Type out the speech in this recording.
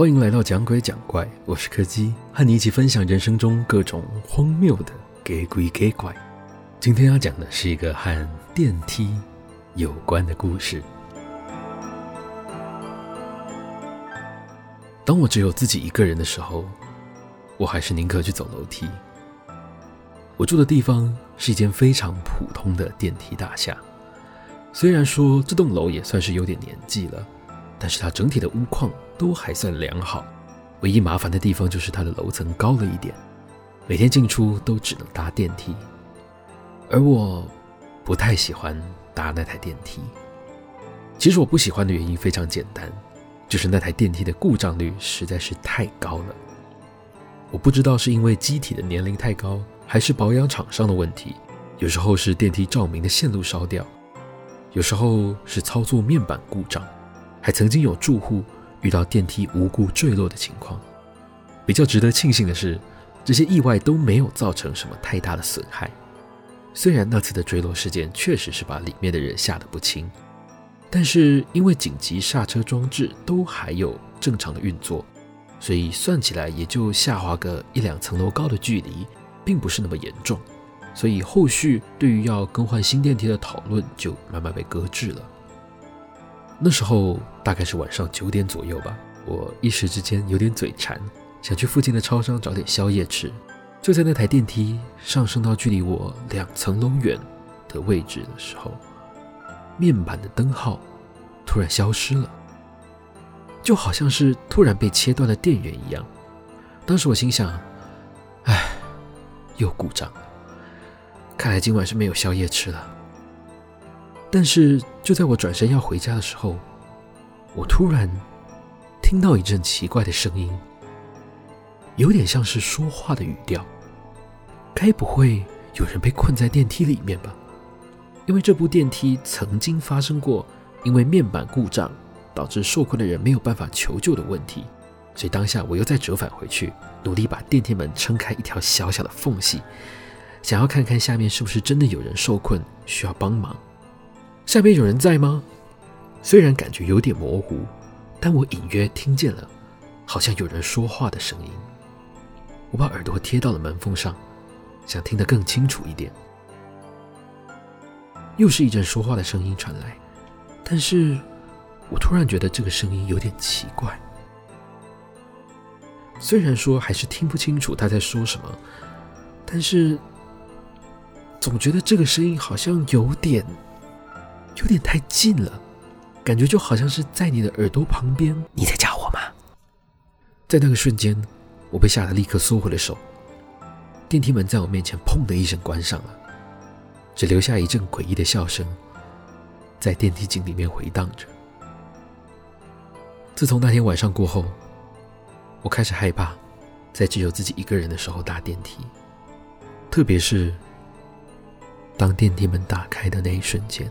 欢迎来到讲鬼讲怪，我是柯基，和你一起分享人生中各种荒谬的给鬼给怪。今天要讲的是一个和电梯有关的故事。当我只有自己一个人的时候，我还是宁可去走楼梯。我住的地方是一间非常普通的电梯大厦，虽然说这栋楼也算是有点年纪了，但是它整体的屋况都还算良好。唯一麻烦的地方就是它的楼层高了一点，每天进出都只能搭电梯，而我不太喜欢搭那台电梯。其实我不喜欢的原因非常简单。就是那台电梯的故障率实在是太高了，我不知道是因为机体的年龄太高，还是保养厂商的问题。有时候是电梯照明的线路烧掉，有时候是操作面板故障，还曾经有住户遇到电梯无故坠落的情况。比较值得庆幸的是，这些意外都没有造成什么太大的损害。虽然那次的坠落事件确实是把里面的人吓得不轻。但是因为紧急刹车装置都还有正常的运作，所以算起来也就下滑个一两层楼高的距离，并不是那么严重。所以后续对于要更换新电梯的讨论就慢慢被搁置了。那时候大概是晚上九点左右吧，我一时之间有点嘴馋，想去附近的超商找点宵夜吃。就在那台电梯上升到距离我两层楼远的位置的时候。面板的灯号突然消失了，就好像是突然被切断了电源一样。当时我心想：“哎，又故障了，看来今晚是没有宵夜吃了。”但是就在我转身要回家的时候，我突然听到一阵奇怪的声音，有点像是说话的语调。该不会有人被困在电梯里面吧？因为这部电梯曾经发生过因为面板故障导致受困的人没有办法求救的问题，所以当下我又再折返回去，努力把电梯门撑开一条小小的缝隙，想要看看下面是不是真的有人受困需要帮忙。下面有人在吗？虽然感觉有点模糊，但我隐约听见了好像有人说话的声音。我把耳朵贴到了门缝上，想听得更清楚一点。又是一阵说话的声音传来，但是我突然觉得这个声音有点奇怪。虽然说还是听不清楚他在说什么，但是总觉得这个声音好像有点有点太近了，感觉就好像是在你的耳朵旁边。你在叫我吗？在那个瞬间，我被吓得立刻缩回了手，电梯门在我面前砰的一声关上了。只留下一阵诡异的笑声，在电梯井里面回荡着。自从那天晚上过后，我开始害怕在只有自己一个人的时候搭电梯，特别是当电梯门打开的那一瞬间。